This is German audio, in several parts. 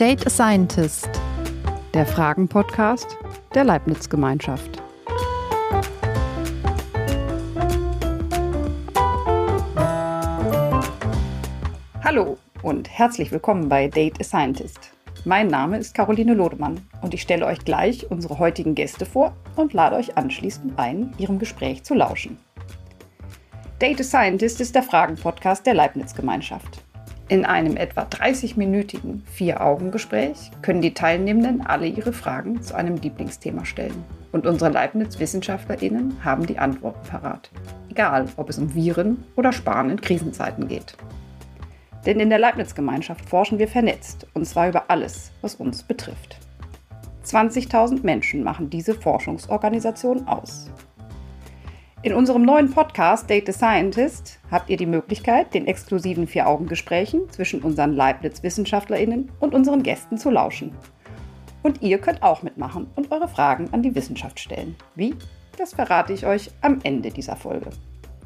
Date a Scientist, der Fragen-Podcast der Leibniz-Gemeinschaft. Hallo und herzlich willkommen bei Date a Scientist. Mein Name ist Caroline Lodemann und ich stelle euch gleich unsere heutigen Gäste vor und lade euch anschließend ein, ihrem Gespräch zu lauschen. Data Scientist ist der Fragen-Podcast der Leibniz-Gemeinschaft. In einem etwa 30-minütigen Vier-Augen-Gespräch können die Teilnehmenden alle ihre Fragen zu einem Lieblingsthema stellen. Und unsere Leibniz-WissenschaftlerInnen haben die Antworten parat. Egal, ob es um Viren oder Sparen in Krisenzeiten geht. Denn in der Leibniz-Gemeinschaft forschen wir vernetzt, und zwar über alles, was uns betrifft. 20.000 Menschen machen diese Forschungsorganisation aus. In unserem neuen Podcast Data Scientist habt ihr die Möglichkeit, den exklusiven Vier-Augen-Gesprächen zwischen unseren Leibniz-WissenschaftlerInnen und unseren Gästen zu lauschen. Und ihr könnt auch mitmachen und eure Fragen an die Wissenschaft stellen. Wie? Das verrate ich euch am Ende dieser Folge.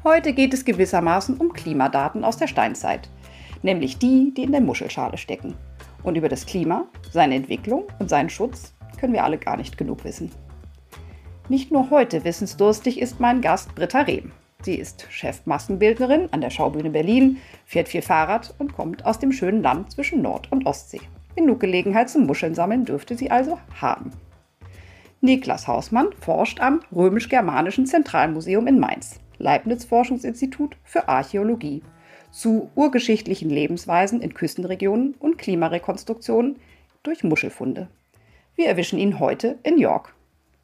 Heute geht es gewissermaßen um Klimadaten aus der Steinzeit, nämlich die, die in der Muschelschale stecken. Und über das Klima, seine Entwicklung und seinen Schutz können wir alle gar nicht genug wissen. Nicht nur heute wissensdurstig ist mein Gast Britta Rehm. Sie ist Chefmaskenbildnerin an der Schaubühne Berlin, fährt viel Fahrrad und kommt aus dem schönen Land zwischen Nord- und Ostsee. Genug Gelegenheit zum Muscheln sammeln dürfte sie also haben. Niklas Hausmann forscht am Römisch-Germanischen Zentralmuseum in Mainz, Leibniz Forschungsinstitut für Archäologie, zu urgeschichtlichen Lebensweisen in Küstenregionen und Klimarekonstruktionen durch Muschelfunde. Wir erwischen ihn heute in York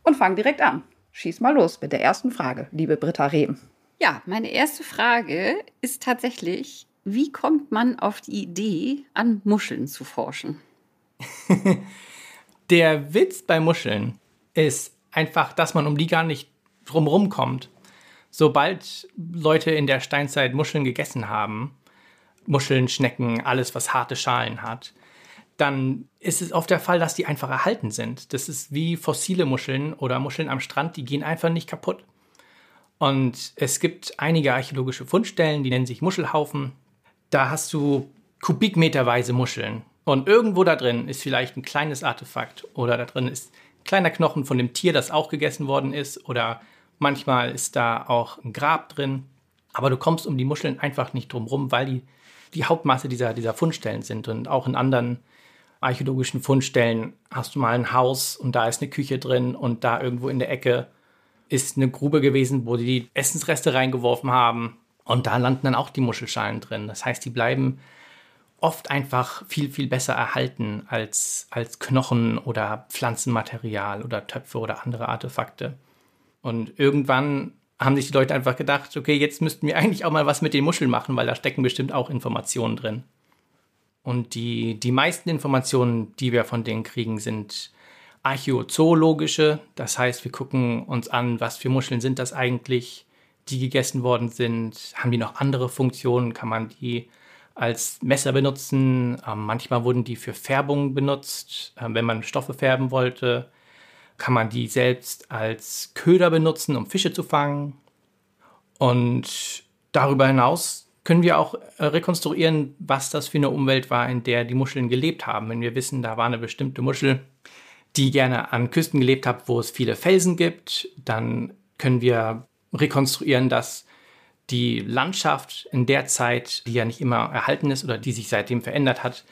und fang direkt an. Schieß mal los mit der ersten Frage, liebe Britta Rehm. Ja, meine erste Frage ist tatsächlich, wie kommt man auf die Idee, an Muscheln zu forschen? der Witz bei Muscheln ist einfach, dass man um die gar nicht drumherum kommt. Sobald Leute in der Steinzeit Muscheln gegessen haben, Muscheln, Schnecken, alles, was harte Schalen hat, dann ist es oft der Fall, dass die einfach erhalten sind. Das ist wie fossile Muscheln oder Muscheln am Strand, die gehen einfach nicht kaputt. Und es gibt einige archäologische Fundstellen, die nennen sich Muschelhaufen. Da hast du kubikmeterweise Muscheln. Und irgendwo da drin ist vielleicht ein kleines Artefakt oder da drin ist ein kleiner Knochen von dem Tier, das auch gegessen worden ist oder manchmal ist da auch ein Grab drin. Aber du kommst um die Muscheln einfach nicht drum rum, weil die die Hauptmasse dieser, dieser Fundstellen sind. Und auch in anderen archäologischen Fundstellen hast du mal ein Haus und da ist eine Küche drin und da irgendwo in der Ecke ist eine Grube gewesen, wo die Essensreste reingeworfen haben und da landen dann auch die Muschelschalen drin. Das heißt, die bleiben oft einfach viel, viel besser erhalten als, als Knochen oder Pflanzenmaterial oder Töpfe oder andere Artefakte. Und irgendwann haben sich die Leute einfach gedacht, okay, jetzt müssten wir eigentlich auch mal was mit den Muscheln machen, weil da stecken bestimmt auch Informationen drin. Und die, die meisten Informationen, die wir von denen kriegen, sind archäozoologische. Das heißt, wir gucken uns an, was für Muscheln sind das eigentlich, die gegessen worden sind. Haben die noch andere Funktionen? Kann man die als Messer benutzen? Ähm, manchmal wurden die für Färbung benutzt, äh, wenn man Stoffe färben wollte. Kann man die selbst als Köder benutzen, um Fische zu fangen? Und darüber hinaus können wir auch äh, rekonstruieren, was das für eine Umwelt war, in der die Muscheln gelebt haben. Wenn wir wissen, da war eine bestimmte Muschel, die gerne an Küsten gelebt hat, wo es viele Felsen gibt, dann können wir rekonstruieren, dass die Landschaft in der Zeit, die ja nicht immer erhalten ist oder die sich seitdem verändert hat,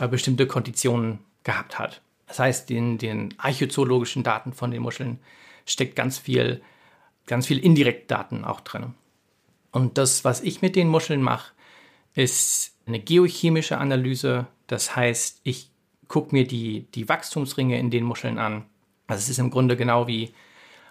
äh, bestimmte Konditionen gehabt hat. Das heißt, in den archäozoologischen Daten von den Muscheln steckt ganz viel, ganz viel Indirektdaten auch drin. Und das, was ich mit den Muscheln mache, ist eine geochemische Analyse. Das heißt, ich gucke mir die, die Wachstumsringe in den Muscheln an. Also es ist im Grunde genau wie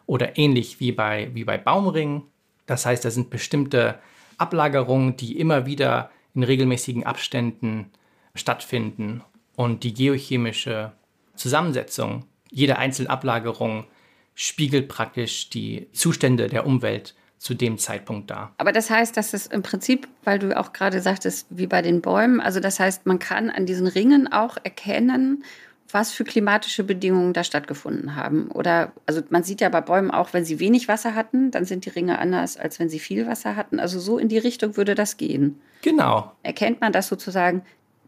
oder ähnlich wie bei, wie bei Baumringen. Das heißt, da sind bestimmte Ablagerungen, die immer wieder in regelmäßigen Abständen stattfinden. Und die geochemische Zusammensetzung jeder einzelnen Ablagerung spiegelt praktisch die Zustände der Umwelt zu dem Zeitpunkt da. Aber das heißt, dass es im Prinzip, weil du auch gerade sagtest, wie bei den Bäumen, also das heißt, man kann an diesen Ringen auch erkennen, was für klimatische Bedingungen da stattgefunden haben. Oder, also man sieht ja bei Bäumen auch, wenn sie wenig Wasser hatten, dann sind die Ringe anders, als wenn sie viel Wasser hatten. Also so in die Richtung würde das gehen. Genau. Erkennt man das sozusagen,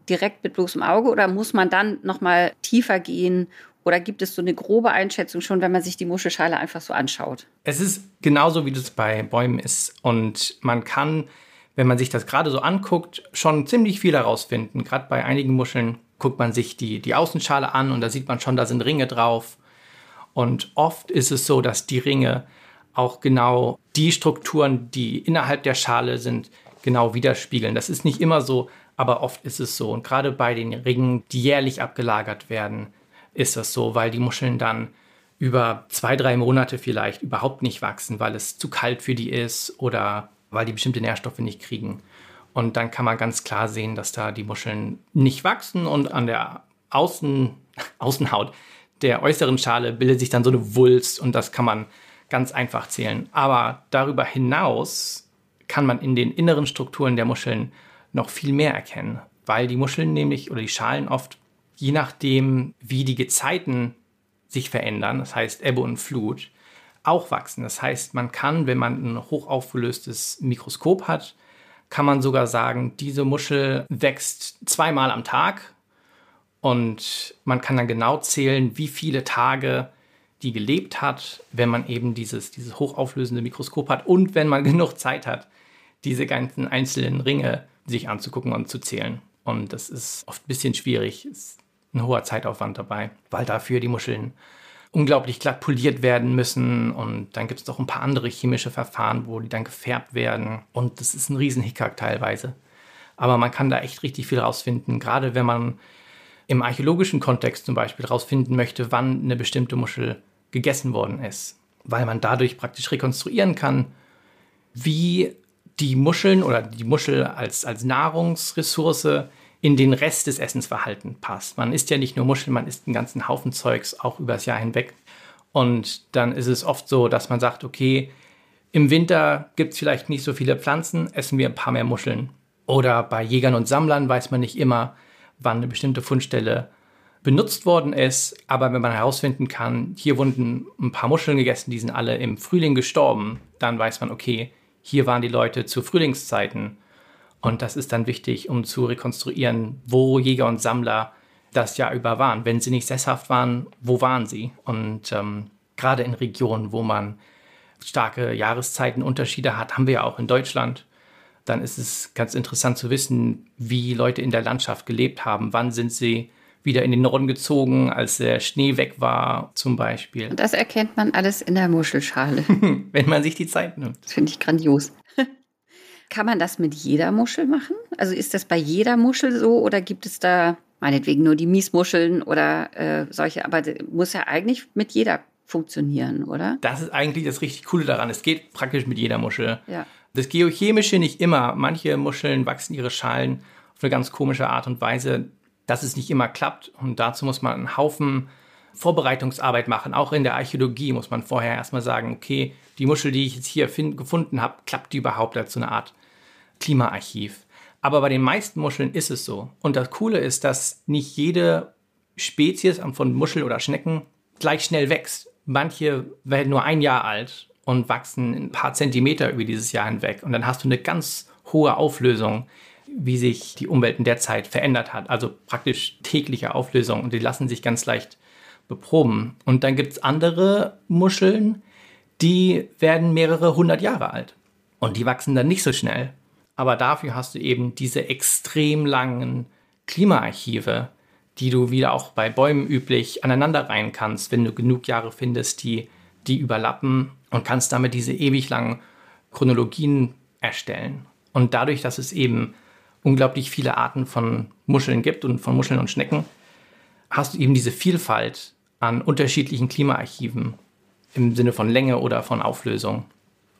direkt mit bloßem Auge oder muss man dann nochmal tiefer gehen oder gibt es so eine grobe Einschätzung schon, wenn man sich die Muschelschale einfach so anschaut? Es ist genauso, wie das bei Bäumen ist. Und man kann, wenn man sich das gerade so anguckt, schon ziemlich viel herausfinden. Gerade bei einigen Muscheln guckt man sich die, die Außenschale an und da sieht man schon, da sind Ringe drauf. Und oft ist es so, dass die Ringe auch genau die Strukturen, die innerhalb der Schale sind, genau widerspiegeln. Das ist nicht immer so, aber oft ist es so. Und gerade bei den Ringen, die jährlich abgelagert werden, ist das so, weil die Muscheln dann über zwei, drei Monate vielleicht überhaupt nicht wachsen, weil es zu kalt für die ist oder weil die bestimmte Nährstoffe nicht kriegen. Und dann kann man ganz klar sehen, dass da die Muscheln nicht wachsen und an der Außen, Außenhaut der äußeren Schale bildet sich dann so eine Wulst und das kann man ganz einfach zählen. Aber darüber hinaus kann man in den inneren Strukturen der Muscheln noch viel mehr erkennen, weil die Muscheln nämlich oder die Schalen oft je nachdem, wie die Gezeiten sich verändern, das heißt Ebbe und Flut, auch wachsen. Das heißt, man kann, wenn man ein hochaufgelöstes Mikroskop hat, kann man sogar sagen, diese Muschel wächst zweimal am Tag und man kann dann genau zählen, wie viele Tage die gelebt hat, wenn man eben dieses, dieses hochauflösende Mikroskop hat und wenn man genug Zeit hat, diese ganzen einzelnen Ringe sich anzugucken und zu zählen. Und das ist oft ein bisschen schwierig. Es ein hoher Zeitaufwand dabei, weil dafür die Muscheln unglaublich glatt poliert werden müssen. Und dann gibt es noch ein paar andere chemische Verfahren, wo die dann gefärbt werden. Und das ist ein Riesenhickhack teilweise. Aber man kann da echt richtig viel rausfinden, gerade wenn man im archäologischen Kontext zum Beispiel rausfinden möchte, wann eine bestimmte Muschel gegessen worden ist, weil man dadurch praktisch rekonstruieren kann, wie die Muscheln oder die Muschel als, als Nahrungsressource in den Rest des Essensverhaltens passt. Man isst ja nicht nur Muscheln, man isst einen ganzen Haufen Zeugs auch übers Jahr hinweg. Und dann ist es oft so, dass man sagt, okay, im Winter gibt es vielleicht nicht so viele Pflanzen, essen wir ein paar mehr Muscheln. Oder bei Jägern und Sammlern weiß man nicht immer, wann eine bestimmte Fundstelle benutzt worden ist. Aber wenn man herausfinden kann, hier wurden ein paar Muscheln gegessen, die sind alle im Frühling gestorben, dann weiß man, okay, hier waren die Leute zu Frühlingszeiten und das ist dann wichtig, um zu rekonstruieren, wo Jäger und Sammler das Jahr über waren. Wenn sie nicht sesshaft waren, wo waren sie? Und ähm, gerade in Regionen, wo man starke Jahreszeitenunterschiede hat, haben wir ja auch in Deutschland, dann ist es ganz interessant zu wissen, wie Leute in der Landschaft gelebt haben. Wann sind sie wieder in den Norden gezogen, als der Schnee weg war, zum Beispiel. Das erkennt man alles in der Muschelschale. Wenn man sich die Zeit nimmt. Das finde ich grandios. Kann man das mit jeder Muschel machen? Also ist das bei jeder Muschel so oder gibt es da meinetwegen nur die Miesmuscheln oder äh, solche? Aber muss ja eigentlich mit jeder funktionieren, oder? Das ist eigentlich das richtig Coole daran. Es geht praktisch mit jeder Muschel. Ja. Das Geochemische nicht immer. Manche Muscheln wachsen ihre Schalen auf eine ganz komische Art und Weise, dass es nicht immer klappt. Und dazu muss man einen Haufen Vorbereitungsarbeit machen. Auch in der Archäologie muss man vorher erstmal sagen, okay, die Muschel, die ich jetzt hier gefunden habe, klappt die überhaupt als so eine Art Klimaarchiv. Aber bei den meisten Muscheln ist es so. Und das Coole ist, dass nicht jede Spezies von Muschel oder Schnecken gleich schnell wächst. Manche werden nur ein Jahr alt und wachsen ein paar Zentimeter über dieses Jahr hinweg. Und dann hast du eine ganz hohe Auflösung, wie sich die Umwelt in der Zeit verändert hat. Also praktisch tägliche Auflösung. Und die lassen sich ganz leicht beproben. Und dann gibt es andere Muscheln, die werden mehrere hundert Jahre alt. Und die wachsen dann nicht so schnell. Aber dafür hast du eben diese extrem langen Klimaarchive, die du wieder auch bei Bäumen üblich aneinander rein kannst, wenn du genug Jahre findest, die, die überlappen und kannst damit diese ewig langen Chronologien erstellen. Und dadurch, dass es eben unglaublich viele Arten von Muscheln gibt und von Muscheln und Schnecken, hast du eben diese Vielfalt an unterschiedlichen Klimaarchiven im Sinne von Länge oder von Auflösung.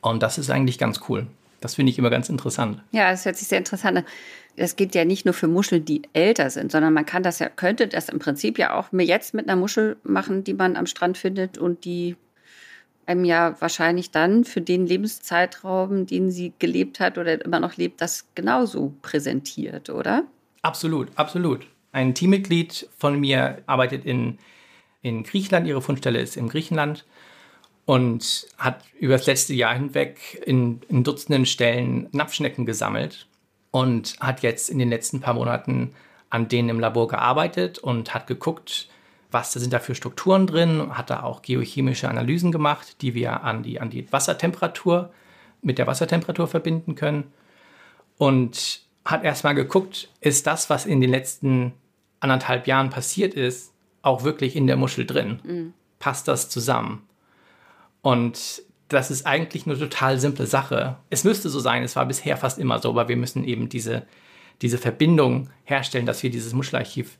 Und das ist eigentlich ganz cool. Das finde ich immer ganz interessant. Ja, das hört sich sehr interessant an. Das geht ja nicht nur für Muscheln, die älter sind, sondern man kann das ja, könnte das im Prinzip ja auch jetzt mit einer Muschel machen, die man am Strand findet und die einem ja wahrscheinlich dann für den Lebenszeitraum, den sie gelebt hat oder immer noch lebt, das genauso präsentiert, oder? Absolut, absolut. Ein Teammitglied von mir arbeitet in, in Griechenland, ihre Fundstelle ist in Griechenland und hat über das letzte Jahr hinweg in, in Dutzenden Stellen Napfschnecken gesammelt und hat jetzt in den letzten paar Monaten an denen im Labor gearbeitet und hat geguckt, was sind da für Strukturen drin, hat da auch geochemische Analysen gemacht, die wir an die, an die Wassertemperatur mit der Wassertemperatur verbinden können. Und hat erstmal geguckt, ist das, was in den letzten anderthalb Jahren passiert ist, auch wirklich in der Muschel drin? Mhm. Passt das zusammen? Und das ist eigentlich eine total simple Sache. Es müsste so sein, es war bisher fast immer so, aber wir müssen eben diese, diese Verbindung herstellen, dass wir dieses Muschelarchiv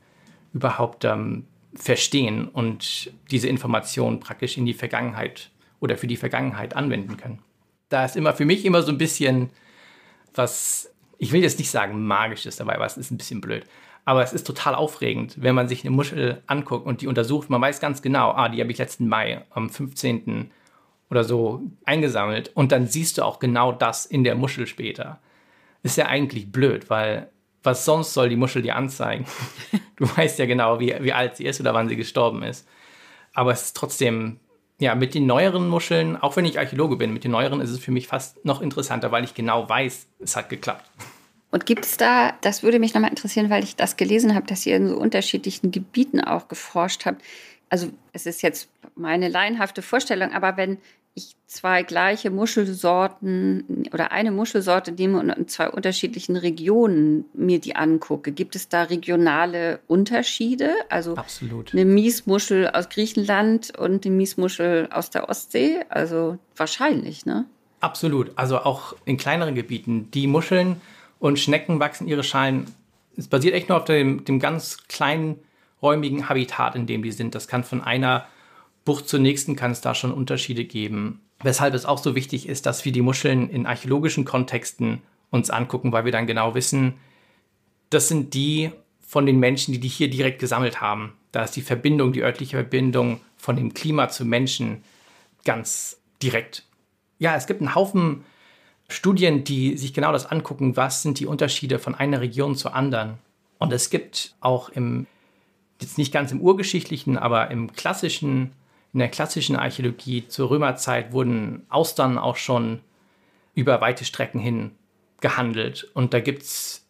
überhaupt ähm, verstehen und diese Informationen praktisch in die Vergangenheit oder für die Vergangenheit anwenden können. Da ist immer für mich immer so ein bisschen was, ich will jetzt nicht sagen magisches dabei, aber es ist ein bisschen blöd. Aber es ist total aufregend, wenn man sich eine Muschel anguckt und die untersucht. Man weiß ganz genau, ah, die habe ich letzten Mai am 15. oder so eingesammelt. Und dann siehst du auch genau das in der Muschel später. Ist ja eigentlich blöd, weil was sonst soll die Muschel dir anzeigen? Du weißt ja genau, wie, wie alt sie ist oder wann sie gestorben ist. Aber es ist trotzdem, ja, mit den neueren Muscheln, auch wenn ich Archäologe bin, mit den neueren ist es für mich fast noch interessanter, weil ich genau weiß, es hat geklappt. Und gibt es da, das würde mich nochmal interessieren, weil ich das gelesen habe, dass ihr in so unterschiedlichen Gebieten auch geforscht habt. Also es ist jetzt meine laienhafte Vorstellung, aber wenn ich zwei gleiche Muschelsorten oder eine Muschelsorte nehme und in zwei unterschiedlichen Regionen mir die angucke, gibt es da regionale Unterschiede? Also Absolut. eine Miesmuschel aus Griechenland und eine Miesmuschel aus der Ostsee? Also wahrscheinlich, ne? Absolut. Also auch in kleineren Gebieten. Die Muscheln und Schnecken wachsen ihre Schalen. Es basiert echt nur auf dem, dem ganz kleinen räumigen Habitat, in dem die sind. Das kann von einer Bucht zur nächsten kann es da schon Unterschiede geben. Weshalb es auch so wichtig ist, dass wir die Muscheln in archäologischen Kontexten uns angucken, weil wir dann genau wissen, das sind die von den Menschen, die die hier direkt gesammelt haben. Da ist die Verbindung, die örtliche Verbindung von dem Klima zu Menschen ganz direkt. Ja, es gibt einen Haufen Studien, die sich genau das angucken, was sind die Unterschiede von einer Region zur anderen. Und es gibt auch im, jetzt nicht ganz im urgeschichtlichen, aber im klassischen in der klassischen Archäologie zur Römerzeit wurden Austern auch schon über weite Strecken hin gehandelt. Und da gibt es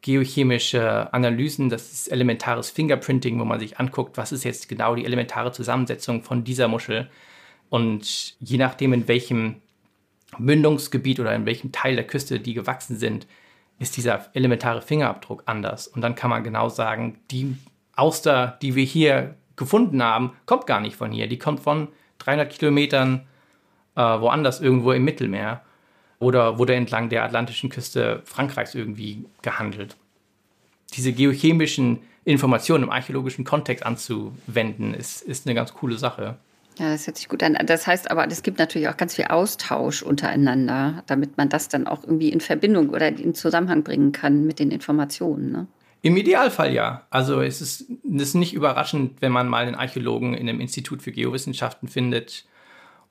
geochemische Analysen, das ist elementares Fingerprinting, wo man sich anguckt, was ist jetzt genau die elementare Zusammensetzung von dieser Muschel. Und je nachdem, in welchem Mündungsgebiet oder in welchem Teil der Küste die gewachsen sind, ist dieser elementare Fingerabdruck anders. Und dann kann man genau sagen, die Auster, die wir hier gefunden haben, kommt gar nicht von hier. Die kommt von 300 Kilometern äh, woanders irgendwo im Mittelmeer oder wurde entlang der atlantischen Küste Frankreichs irgendwie gehandelt. Diese geochemischen Informationen im archäologischen Kontext anzuwenden, ist, ist eine ganz coole Sache. Ja, das hört sich gut an. Das heißt aber, es gibt natürlich auch ganz viel Austausch untereinander, damit man das dann auch irgendwie in Verbindung oder in Zusammenhang bringen kann mit den Informationen. Ne? Im Idealfall ja. Also es ist, es ist nicht überraschend, wenn man mal einen Archäologen in einem Institut für Geowissenschaften findet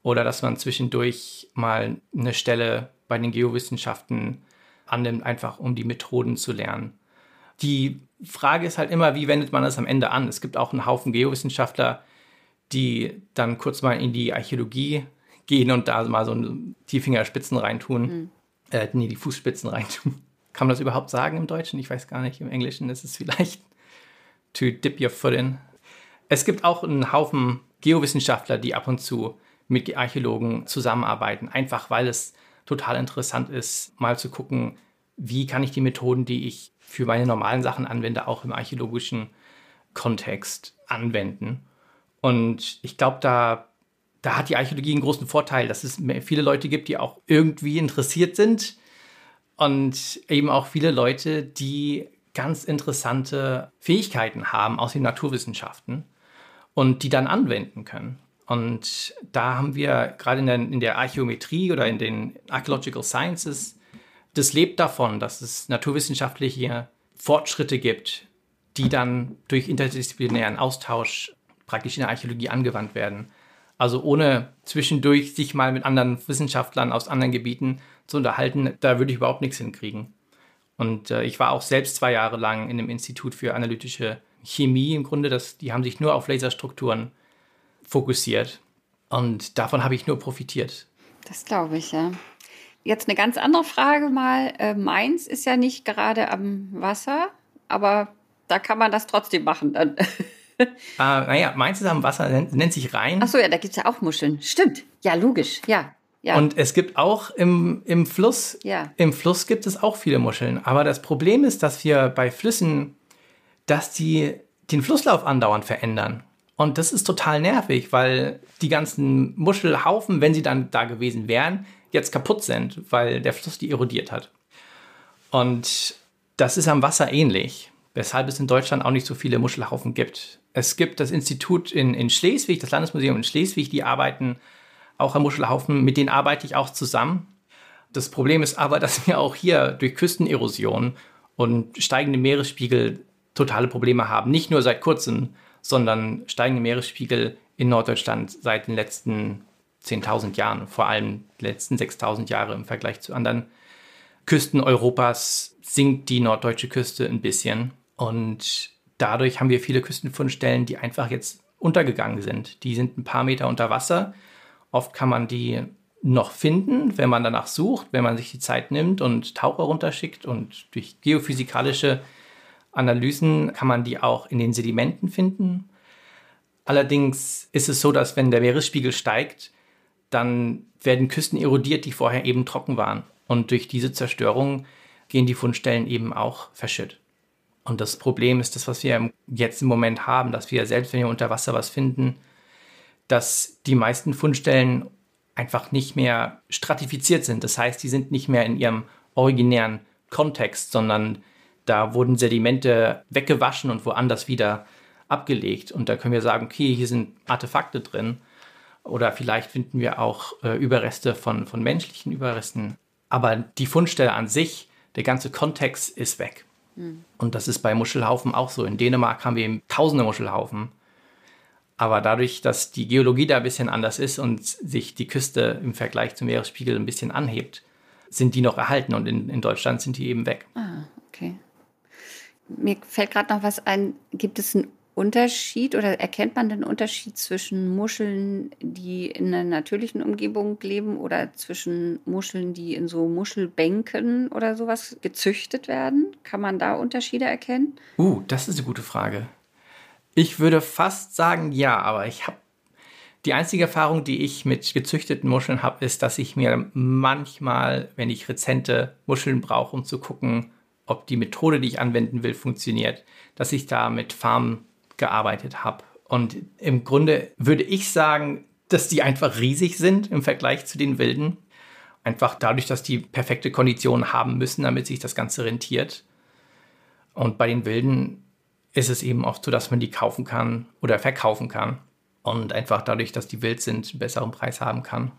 oder dass man zwischendurch mal eine Stelle bei den Geowissenschaften annimmt, einfach um die Methoden zu lernen. Die Frage ist halt immer, wie wendet man das am Ende an? Es gibt auch einen Haufen Geowissenschaftler, die dann kurz mal in die Archäologie gehen und da mal so die Fingerspitzen reintun, mhm. äh, nee, die Fußspitzen reintun kann man das überhaupt sagen im Deutschen? Ich weiß gar nicht. Im Englischen ist es vielleicht to dip your foot in. Es gibt auch einen Haufen Geowissenschaftler, die ab und zu mit Archäologen zusammenarbeiten, einfach weil es total interessant ist, mal zu gucken, wie kann ich die Methoden, die ich für meine normalen Sachen anwende, auch im archäologischen Kontext anwenden. Und ich glaube, da, da hat die Archäologie einen großen Vorteil, dass es viele Leute gibt, die auch irgendwie interessiert sind und eben auch viele Leute, die ganz interessante Fähigkeiten haben aus den Naturwissenschaften und die dann anwenden können. Und da haben wir gerade in der, in der Archäometrie oder in den Archaeological Sciences, das lebt davon, dass es naturwissenschaftliche Fortschritte gibt, die dann durch interdisziplinären Austausch praktisch in der Archäologie angewandt werden. Also ohne zwischendurch sich mal mit anderen Wissenschaftlern aus anderen Gebieten zu unterhalten, da würde ich überhaupt nichts hinkriegen. Und äh, ich war auch selbst zwei Jahre lang in einem Institut für analytische Chemie im Grunde. Das, die haben sich nur auf Laserstrukturen fokussiert. Und davon habe ich nur profitiert. Das glaube ich, ja. Jetzt eine ganz andere Frage mal. Äh, Mainz ist ja nicht gerade am Wasser, aber da kann man das trotzdem machen dann. äh, naja, meins ist am Wasser, nennt, nennt sich Rhein. Ach so, ja, da gibt es ja auch Muscheln. Stimmt. Ja, logisch. Ja. Ja. Und es gibt auch im, im Fluss, Ja. im Fluss gibt es auch viele Muscheln. Aber das Problem ist, dass wir bei Flüssen, dass die den Flusslauf andauernd verändern. Und das ist total nervig, weil die ganzen Muschelhaufen, wenn sie dann da gewesen wären, jetzt kaputt sind, weil der Fluss die erodiert hat. Und das ist am Wasser ähnlich, weshalb es in Deutschland auch nicht so viele Muschelhaufen gibt. Es gibt das Institut in, in Schleswig, das Landesmuseum in Schleswig, die arbeiten auch am Muschelhaufen, mit denen arbeite ich auch zusammen. Das Problem ist aber, dass wir auch hier durch Küstenerosion und steigende Meeresspiegel totale Probleme haben. Nicht nur seit kurzem, sondern steigende Meeresspiegel in Norddeutschland seit den letzten 10.000 Jahren, vor allem die letzten 6.000 Jahre im Vergleich zu anderen Küsten Europas sinkt die norddeutsche Küste ein bisschen. Und dadurch haben wir viele Küstenfundstellen, die einfach jetzt untergegangen sind. Die sind ein paar Meter unter Wasser. Oft kann man die noch finden, wenn man danach sucht, wenn man sich die Zeit nimmt und Taucher runterschickt und durch geophysikalische Analysen kann man die auch in den Sedimenten finden. Allerdings ist es so, dass wenn der Meeresspiegel steigt, dann werden Küsten erodiert, die vorher eben trocken waren. Und durch diese Zerstörung gehen die Fundstellen eben auch verschütt. Und das Problem ist das, was wir jetzt im Moment haben, dass wir selbst wenn wir unter Wasser was finden, dass die meisten Fundstellen einfach nicht mehr stratifiziert sind. Das heißt, die sind nicht mehr in ihrem originären Kontext, sondern da wurden Sedimente weggewaschen und woanders wieder abgelegt. Und da können wir sagen, okay, hier sind Artefakte drin. Oder vielleicht finden wir auch äh, Überreste von, von menschlichen Überresten. Aber die Fundstelle an sich, der ganze Kontext ist weg. Und das ist bei Muschelhaufen auch so. In Dänemark haben wir eben tausende Muschelhaufen. Aber dadurch, dass die Geologie da ein bisschen anders ist und sich die Küste im Vergleich zum Meeresspiegel ein bisschen anhebt, sind die noch erhalten und in, in Deutschland sind die eben weg. Ah, okay. Mir fällt gerade noch was ein. Gibt es einen Unterschied oder erkennt man den Unterschied zwischen Muscheln, die in einer natürlichen Umgebung leben oder zwischen Muscheln, die in so Muschelbänken oder sowas gezüchtet werden? Kann man da Unterschiede erkennen? Uh, das ist eine gute Frage. Ich würde fast sagen ja, aber ich habe die einzige Erfahrung, die ich mit gezüchteten Muscheln habe, ist, dass ich mir manchmal, wenn ich rezente Muscheln brauche, um zu gucken, ob die Methode, die ich anwenden will, funktioniert, dass ich da mit Farmen gearbeitet habe. Und im Grunde würde ich sagen, dass die einfach riesig sind im Vergleich zu den wilden. Einfach dadurch, dass die perfekte Konditionen haben müssen, damit sich das Ganze rentiert. Und bei den wilden ist es eben oft so, dass man die kaufen kann oder verkaufen kann. Und einfach dadurch, dass die wild sind, einen besseren Preis haben kann.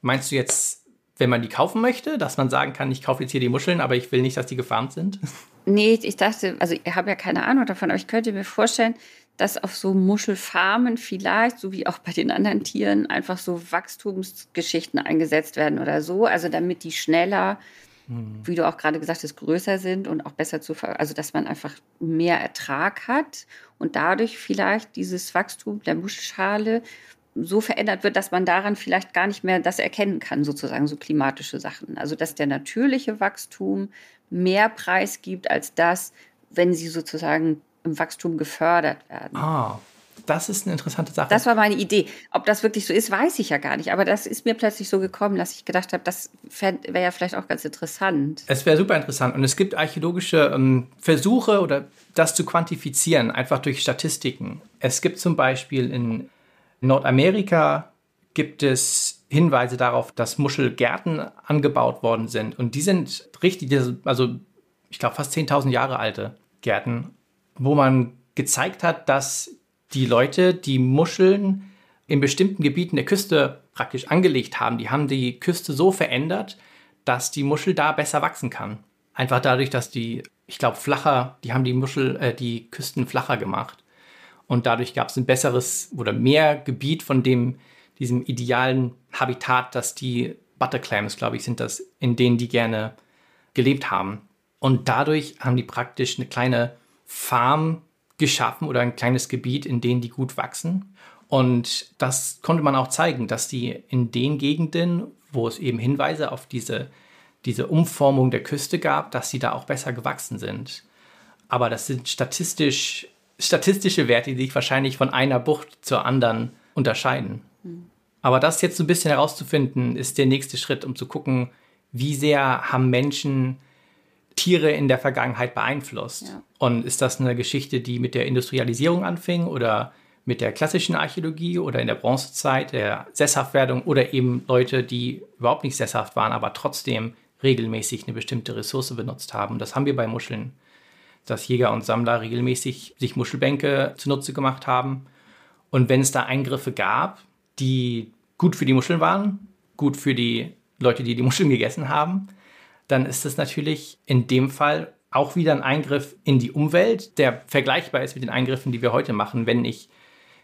Meinst du jetzt, wenn man die kaufen möchte, dass man sagen kann, ich kaufe jetzt hier die Muscheln, aber ich will nicht, dass die gefarmt sind? Nee, ich dachte, also ich habe ja keine Ahnung davon, aber ich könnte mir vorstellen, dass auf so Muschelfarmen vielleicht, so wie auch bei den anderen Tieren, einfach so Wachstumsgeschichten eingesetzt werden oder so, also damit die schneller, wie du auch gerade gesagt hast, größer sind und auch besser zu, ver also dass man einfach mehr Ertrag hat und dadurch vielleicht dieses Wachstum der Muschelschale so verändert wird, dass man daran vielleicht gar nicht mehr das erkennen kann, sozusagen so klimatische Sachen. Also dass der natürliche Wachstum mehr Preis gibt als das, wenn sie sozusagen im Wachstum gefördert werden. Ah, das ist eine interessante Sache. Das war meine Idee. Ob das wirklich so ist, weiß ich ja gar nicht. Aber das ist mir plötzlich so gekommen, dass ich gedacht habe, das wäre ja vielleicht auch ganz interessant. Es wäre super interessant. Und es gibt archäologische ähm, Versuche oder das zu quantifizieren, einfach durch Statistiken. Es gibt zum Beispiel in Nordamerika gibt es Hinweise darauf, dass Muschelgärten angebaut worden sind. Und die sind richtig, also ich glaube fast 10.000 Jahre alte Gärten, wo man gezeigt hat, dass die Leute, die Muscheln in bestimmten Gebieten der Küste praktisch angelegt haben, die haben die Küste so verändert, dass die Muschel da besser wachsen kann. Einfach dadurch, dass die, ich glaube, flacher, die haben die Muschel, äh, die Küsten flacher gemacht. Und dadurch gab es ein besseres oder mehr Gebiet von dem, diesem idealen Habitat, das die Butterclams, glaube ich, sind das, in denen die gerne gelebt haben. Und dadurch haben die praktisch eine kleine Farm geschaffen oder ein kleines Gebiet, in denen die gut wachsen. Und das konnte man auch zeigen, dass die in den Gegenden, wo es eben Hinweise auf diese, diese Umformung der Küste gab, dass sie da auch besser gewachsen sind. Aber das sind statistisch, statistische Werte, die sich wahrscheinlich von einer Bucht zur anderen unterscheiden. Mhm. Aber das jetzt so ein bisschen herauszufinden, ist der nächste Schritt, um zu gucken, wie sehr haben Menschen Tiere in der Vergangenheit beeinflusst. Ja. Und ist das eine Geschichte, die mit der Industrialisierung anfing oder mit der klassischen Archäologie oder in der Bronzezeit, der Sesshaftwerdung oder eben Leute, die überhaupt nicht sesshaft waren, aber trotzdem regelmäßig eine bestimmte Ressource benutzt haben. Das haben wir bei Muscheln, dass Jäger und Sammler regelmäßig sich Muschelbänke zunutze gemacht haben. Und wenn es da Eingriffe gab, die gut für die Muscheln waren, gut für die Leute, die die Muscheln gegessen haben, dann ist das natürlich in dem Fall auch wieder ein Eingriff in die Umwelt, der vergleichbar ist mit den Eingriffen, die wir heute machen, wenn ich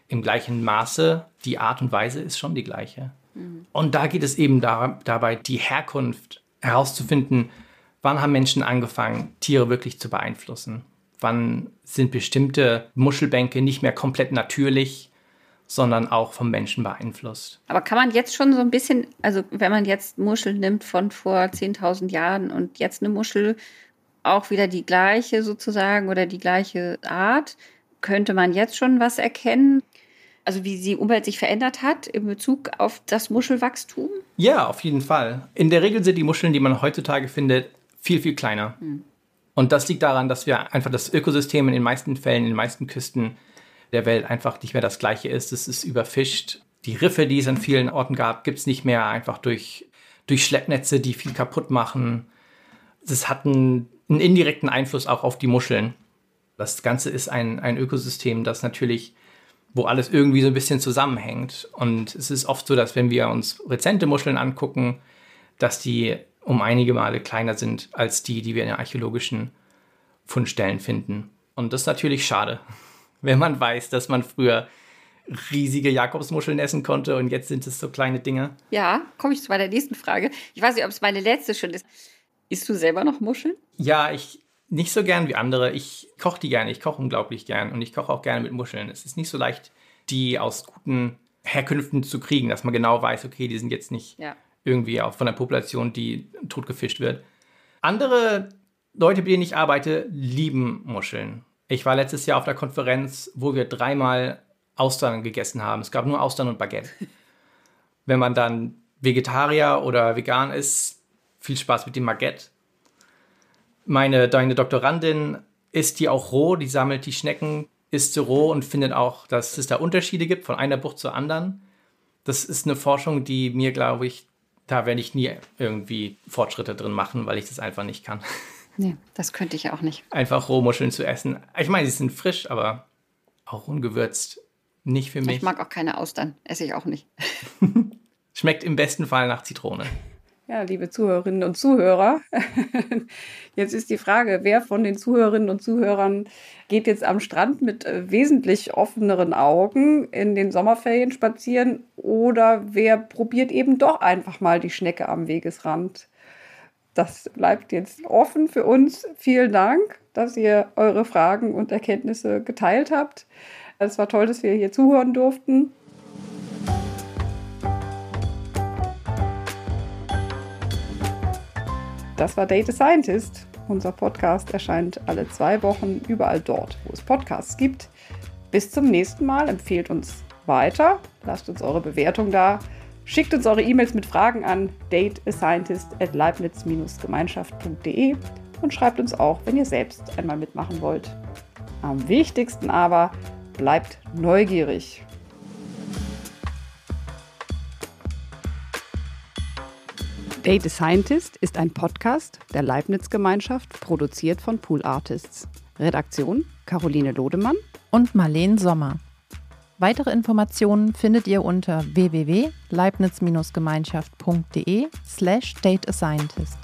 im gleichen Maße, die Art und Weise ist schon die gleiche. Mhm. Und da geht es eben da, dabei, die Herkunft herauszufinden, wann haben Menschen angefangen, Tiere wirklich zu beeinflussen? Wann sind bestimmte Muschelbänke nicht mehr komplett natürlich, sondern auch vom Menschen beeinflusst. Aber kann man jetzt schon so ein bisschen, also wenn man jetzt Muscheln nimmt von vor 10.000 Jahren und jetzt eine Muschel auch wieder die gleiche sozusagen oder die gleiche Art, könnte man jetzt schon was erkennen? Also wie die Umwelt sich verändert hat in Bezug auf das Muschelwachstum? Ja, auf jeden Fall. In der Regel sind die Muscheln, die man heutzutage findet, viel, viel kleiner. Hm. Und das liegt daran, dass wir einfach das Ökosystem in den meisten Fällen, in den meisten Küsten der Welt einfach nicht mehr das gleiche ist. Es ist überfischt. Die Riffe, die es an vielen Orten gab, gibt es nicht mehr, einfach durch, durch Schleppnetze, die viel kaputt machen. Das hat einen, einen indirekten Einfluss auch auf die Muscheln. Das Ganze ist ein, ein Ökosystem, das natürlich, wo alles irgendwie so ein bisschen zusammenhängt. Und es ist oft so, dass wenn wir uns rezente Muscheln angucken, dass die um einige Male kleiner sind als die, die wir in den archäologischen Fundstellen finden. Und das ist natürlich schade wenn man weiß, dass man früher riesige Jakobsmuscheln essen konnte und jetzt sind es so kleine Dinge. Ja, komme ich zu meiner nächsten Frage. Ich weiß nicht, ob es meine letzte schon ist. Isst du selber noch Muscheln? Ja, ich nicht so gern wie andere. Ich koche die gerne. Ich koche unglaublich gern und ich koche auch gerne mit Muscheln. Es ist nicht so leicht, die aus guten Herkünften zu kriegen, dass man genau weiß, okay, die sind jetzt nicht ja. Irgendwie auch von der Population, die totgefischt wird. Andere Leute, mit denen ich arbeite, lieben Muscheln. Ich war letztes Jahr auf der Konferenz, wo wir dreimal Austern gegessen haben. Es gab nur Austern und Baguette. Wenn man dann Vegetarier oder vegan ist, viel Spaß mit dem Baguette. Meine, deine Doktorandin isst die auch roh, die sammelt die Schnecken, isst sie roh und findet auch, dass es da Unterschiede gibt von einer Bucht zur anderen. Das ist eine Forschung, die mir, glaube ich, da werde ich nie irgendwie Fortschritte drin machen, weil ich das einfach nicht kann. Nee, das könnte ich auch nicht. Einfach Rohmuscheln zu essen. Ich meine, sie sind frisch, aber auch ungewürzt. Nicht für mich. Ich mag auch keine Austern. Esse ich auch nicht. Schmeckt im besten Fall nach Zitrone. Ja, liebe Zuhörerinnen und Zuhörer, jetzt ist die Frage, wer von den Zuhörerinnen und Zuhörern geht jetzt am Strand mit äh, wesentlich offeneren Augen in den Sommerferien spazieren oder wer probiert eben doch einfach mal die Schnecke am Wegesrand? das bleibt jetzt offen für uns. Vielen Dank, dass ihr eure Fragen und Erkenntnisse geteilt habt. Es war toll, dass wir hier zuhören durften. Das war Data Scientist. Unser Podcast erscheint alle zwei Wochen überall dort, wo es Podcasts gibt. Bis zum nächsten Mal. Empfehlt uns weiter. Lasst uns eure Bewertung da. Schickt uns eure E-Mails mit Fragen an dateascientist.leibniz-gemeinschaft.de und schreibt uns auch, wenn ihr selbst einmal mitmachen wollt. Am wichtigsten aber, bleibt neugierig. Data Scientist ist ein Podcast der Leibniz-Gemeinschaft, produziert von Pool Artists. Redaktion Caroline Lodemann und Marleen Sommer. Weitere Informationen findet ihr unter www.leibniz-gemeinschaft.de slash datascientist.